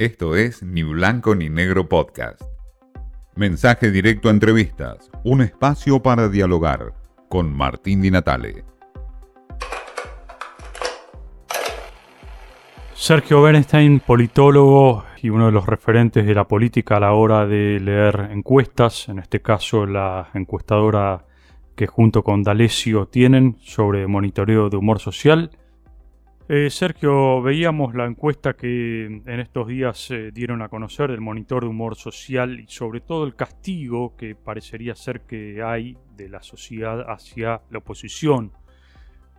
Esto es Ni Blanco ni Negro Podcast. Mensaje directo a entrevistas, un espacio para dialogar con Martín Di Natale. Sergio Bernstein, politólogo y uno de los referentes de la política a la hora de leer encuestas, en este caso la encuestadora que junto con D'Alessio tienen sobre monitoreo de humor social eh, Sergio, veíamos la encuesta que en estos días se dieron a conocer del monitor de humor social y sobre todo el castigo que parecería ser que hay de la sociedad hacia la oposición.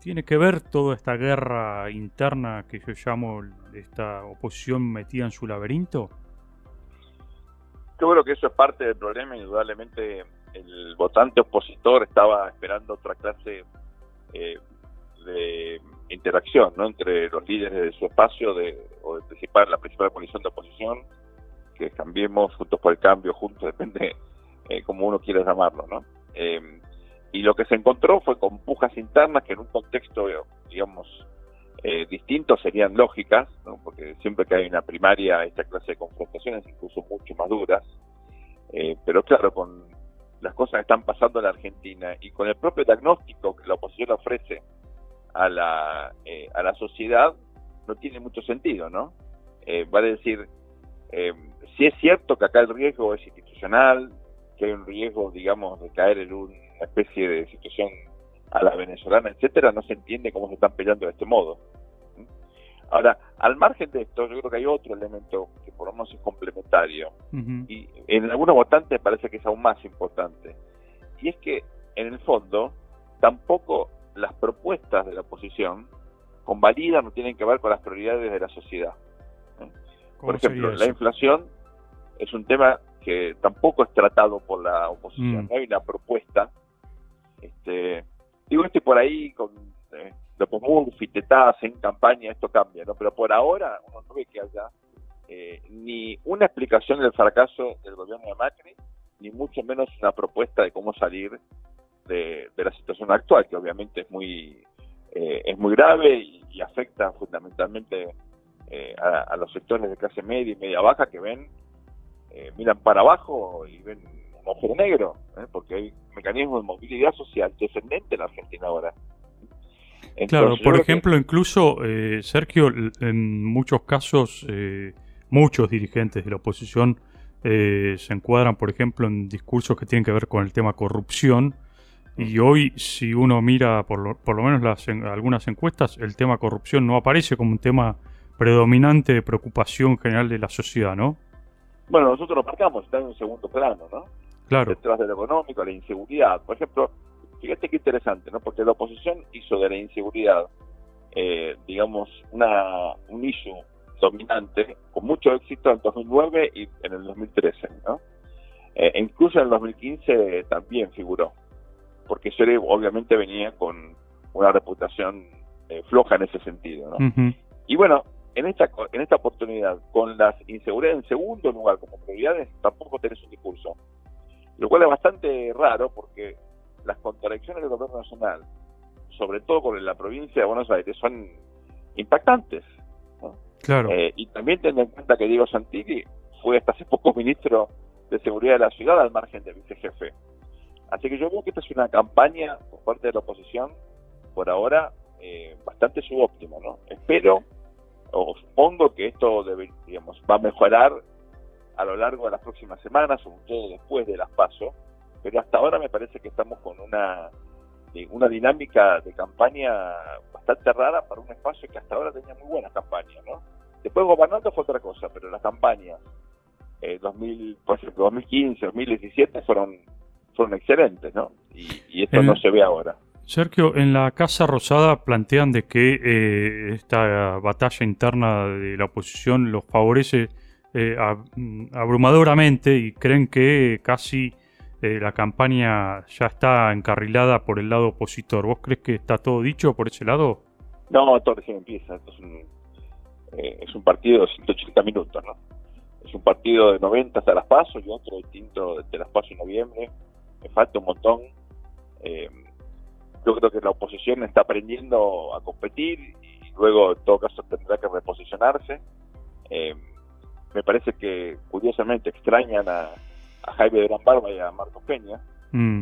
¿Tiene que ver toda esta guerra interna que yo llamo esta oposición metida en su laberinto? Yo creo que eso es parte del problema. Indudablemente el votante opositor estaba esperando otra clase eh, de interacción ¿no? entre los líderes de su espacio de, o de principal, la principal coalición de oposición, que cambiemos juntos por el cambio, juntos, depende eh, como uno quiera llamarlo. ¿no? Eh, y lo que se encontró fue con pujas internas que en un contexto, digamos, eh, distinto serían lógicas, ¿no? porque siempre que hay una primaria, esta clase de confrontaciones, incluso mucho más duras, eh, pero claro, con las cosas que están pasando en la Argentina y con el propio diagnóstico que la oposición ofrece a la, eh, a la sociedad no tiene mucho sentido, ¿no? Eh, vale decir, eh, si es cierto que acá el riesgo es institucional, que hay un riesgo, digamos, de caer en una especie de situación a la venezolana, etcétera, no se entiende cómo se están peleando de este modo. Ahora, al margen de esto, yo creo que hay otro elemento que por lo menos es complementario y en algunos votantes parece que es aún más importante. Y es que, en el fondo, tampoco las propuestas de la oposición convalidan o tienen que ver con las prioridades de la sociedad. ¿eh? Por ejemplo, la inflación es un tema que tampoco es tratado por la oposición. Mm. No hay una propuesta. Este, digo, este por ahí con eh, Tetaz en campaña, esto cambia, ¿no? Pero por ahora uno no ve que haya eh, ni una explicación del fracaso del gobierno de Macri, ni mucho menos una propuesta de cómo salir de, la situación actual, que obviamente es muy, eh, es muy grave y, afecta fundamentalmente eh, a, los sectores de clase media y media baja que ven, eh, miran para abajo y ven un ojo negro, porque hay mecanismos de movilidad social descendente en Argentina ahora. claro, por ejemplo, incluso, Sergio, en muchos casos, muchos dirigentes de la oposición se encuadran, por ejemplo, en discursos que tienen que ver con el tema corrupción, y hoy, si uno mira por lo, por lo menos las, algunas encuestas, el tema corrupción no aparece como un tema predominante de preocupación general de la sociedad, ¿no? Bueno, nosotros lo marcamos, está en un segundo plano, ¿no? Claro. Detrás de lo económico, la inseguridad. Por ejemplo, fíjate qué interesante, ¿no? Porque la oposición hizo de la inseguridad, eh, digamos, una, un issue dominante con mucho éxito en 2009 y en el 2013, ¿no? Eh, incluso en el 2015 también figuró porque Sere obviamente venía con una reputación eh, floja en ese sentido. ¿no? Y bueno, en esta, en esta oportunidad, con las inseguridades en segundo lugar como prioridades, tampoco tenés un discurso. Lo cual es bastante raro porque las contradicciones del gobierno nacional, sobre todo con la provincia de Buenos Aires, son impactantes. Claro. Eh, y también teniendo en cuenta que Diego Santilli fue hasta hace poco ministro de Seguridad de la Ciudad al margen del vicejefe. Así que yo creo que esta es una campaña por parte de la oposición, por ahora, eh, bastante subóptima, ¿no? Espero o supongo que esto debe, digamos, va a mejorar a lo largo de las próximas semanas, sobre todo después de las pasos, pero hasta ahora me parece que estamos con una eh, una dinámica de campaña bastante rara para un espacio que hasta ahora tenía muy buenas campañas, ¿no? Después gobernando fue otra cosa, pero las campañas eh, 2000, por ejemplo, 2015, 2017 fueron fueron excelentes, ¿no? Y, esto no se ve ahora. Sergio, en la Casa Rosada plantean de que eh, esta batalla interna de la oposición los favorece eh, abrumadoramente y creen que casi eh, la campaña ya está encarrilada por el lado opositor. ¿Vos crees que está todo dicho por ese lado? No, esto recién empieza. Esto es un, es un partido de 180 minutos, ¿no? Es un partido de 90 hasta las pasos y otro distinto de las pasos en noviembre me falta un montón. Eh, yo creo que la oposición está aprendiendo a competir y luego en todo caso tendrá que reposicionarse. Eh, me parece que curiosamente extrañan a, Jaime de Gran Barba y a Marcos Peña. Mm.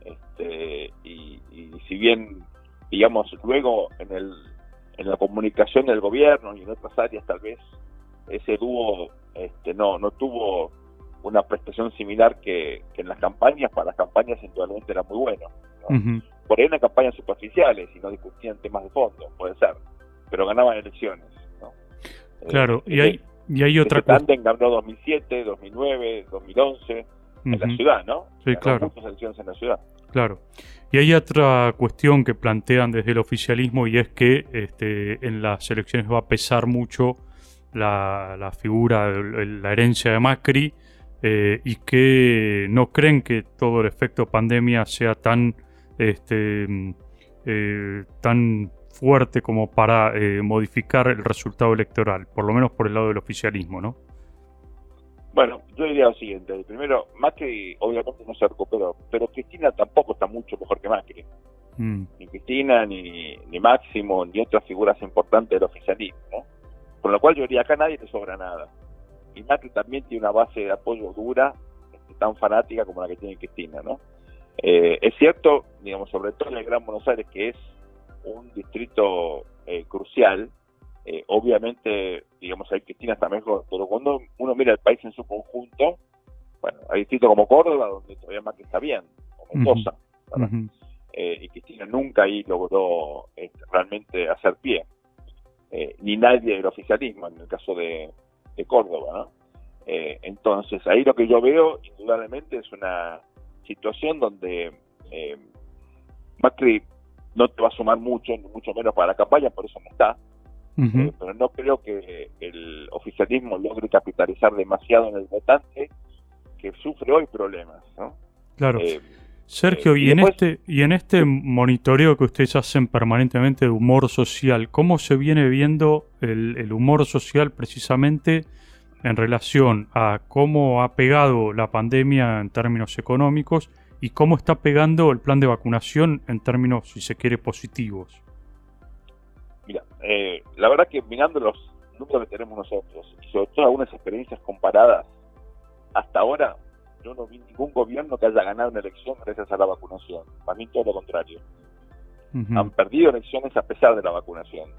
Este, y, si bien, digamos, luego en, el, en la comunicación del gobierno y en otras áreas tal vez ese dúo este, no, no tuvo una prestación similar que, en las campañas, para las campañas indudablemente era muy bueno. Por ahí eran campañas superficiales y no discutían temas de fondo, puede ser, pero ganaban elecciones. Claro, y, hay, y hay otra cosa. ganó 2007, 2009, 2011 en la ciudad, ¿no? Sí, claro. Muchas elecciones en la ciudad. Claro. Y hay otra cuestión que plantean desde el oficialismo y es que este, en las elecciones va a pesar mucho la, la figura, la herencia de Macri eh, y que no creen que todo el efecto pandemia sea tan, este, eh, tan fuerte como para eh, modificar el resultado electoral, por lo menos por el lado del oficialismo, ¿no? Bueno, yo diría lo siguiente. Primero, Macri obviamente no se recuperó, pero Cristina tampoco está mucho mejor que Macri. Mm. Ni Cristina, ni, ni Máximo, ni otras figuras importantes del oficialismo. Con lo cual yo diría, acá nadie le sobra nada y Macri también tiene una base de apoyo dura, este, tan fanática como la que tiene Cristina, ¿no? Eh, es cierto, digamos, sobre todo en el Gran Buenos Aires, que es un distrito eh, crucial, eh, obviamente, digamos, ahí Cristina está mejor, pero cuando uno mira el país en su conjunto, bueno, hay distritos como Córdoba, donde todavía Macri está bien, o Mendoza, y Cristina nunca ahí logró realmente hacer pie, ni nadie del oficialismo, en el caso de, de Córdoba. Eh, entonces, ahí lo que yo veo, indudablemente, es una situación donde eh, Macri no te va a sumar mucho, ni mucho menos para la campaña, por eso no está. Eh, pero no creo que el oficialismo logre capitalizar demasiado en el votante que sufre hoy problemas. Claro. Sergio, y, en este y en este monitoreo que ustedes hacen permanentemente de humor social, ¿cómo se viene viendo el, humor social precisamente en relación a cómo ha pegado la pandemia en términos económicos y cómo está pegando el plan de vacunación en términos, si se quiere, positivos? Mira, eh, la verdad que mirando los números que tenemos nosotros y sobre todo algunas experiencias comparadas hasta ahora, yo no vi ningún gobierno que haya ganado una elección gracias a la vacunación, más bien todo lo contrario. Han perdido elecciones a pesar de la vacunación.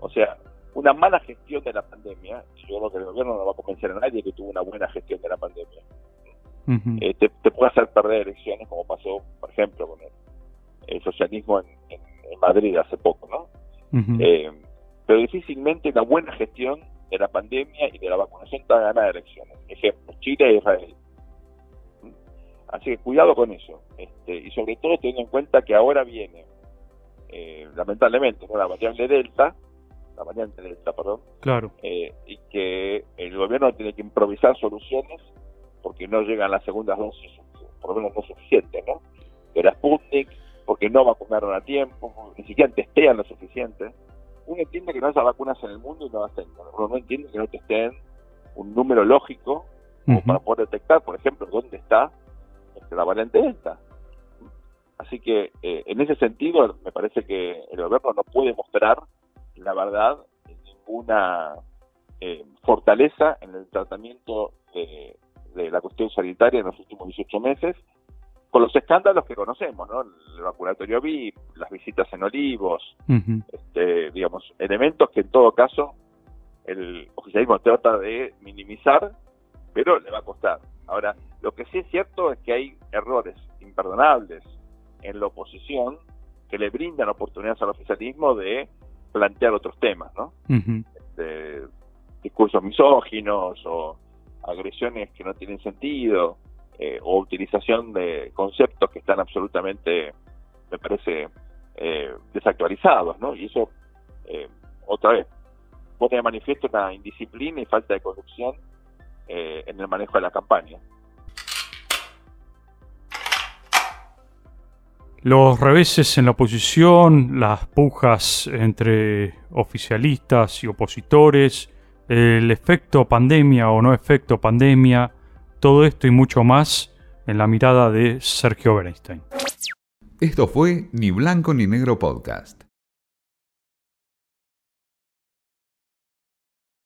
O sea, una mala gestión de la pandemia, yo creo que el gobierno no va a convencer a nadie que tuvo una buena gestión de la pandemia. Eh, te, puede hacer perder elecciones, como pasó, por ejemplo, con el, socialismo en, Madrid hace poco, ¿no? Eh, pero difícilmente la buena gestión de la pandemia y de la vacunación te va a ganar elecciones. Ejemplo, Chile e Israel. Así que cuidado con eso. Este, y sobre todo teniendo en cuenta que ahora viene, eh, lamentablemente, la variable Delta, la variante Delta, perdón. Claro. Eh, y que el gobierno tiene que improvisar soluciones porque no llegan las segundas dosis, por lo menos no suficientes, ¿no? De la Sputnik, porque no vacunaron a tiempo, ni siquiera testean lo suficiente. Uno entiende que no haya vacunas en el mundo y no hacen. Uno no entiende que no testeen un número lógico para poder detectar, por ejemplo, dónde está la variante Delta. Así que eh, en ese sentido me parece que el gobierno no puede mostrar la verdad ninguna eh, fortaleza en el tratamiento de, la cuestión sanitaria en los últimos 18 meses, con los escándalos que conocemos, ¿no? El vacunatorio VIP, las visitas en Olivos, este, digamos, elementos que en todo caso el oficialismo trata de minimizar, pero le va a costar. Ahora, lo que sí es cierto es que hay errores imperdonables en la oposición que le brindan oportunidades al oficialismo de plantear otros temas, ¿no? Este, discursos misóginos o agresiones que no tienen sentido eh, o utilización de conceptos que están absolutamente, me parece, eh, desactualizados, ¿no? Y eso, eh, otra vez, pone de manifiesto una indisciplina y falta de conducción en el manejo de la campaña. Los reveses en la oposición, las pujas entre oficialistas y opositores, el efecto pandemia o no efecto pandemia, todo esto y mucho más en la mirada de Sergio Bernstein. Esto fue Ni Blanco ni Negro Podcast.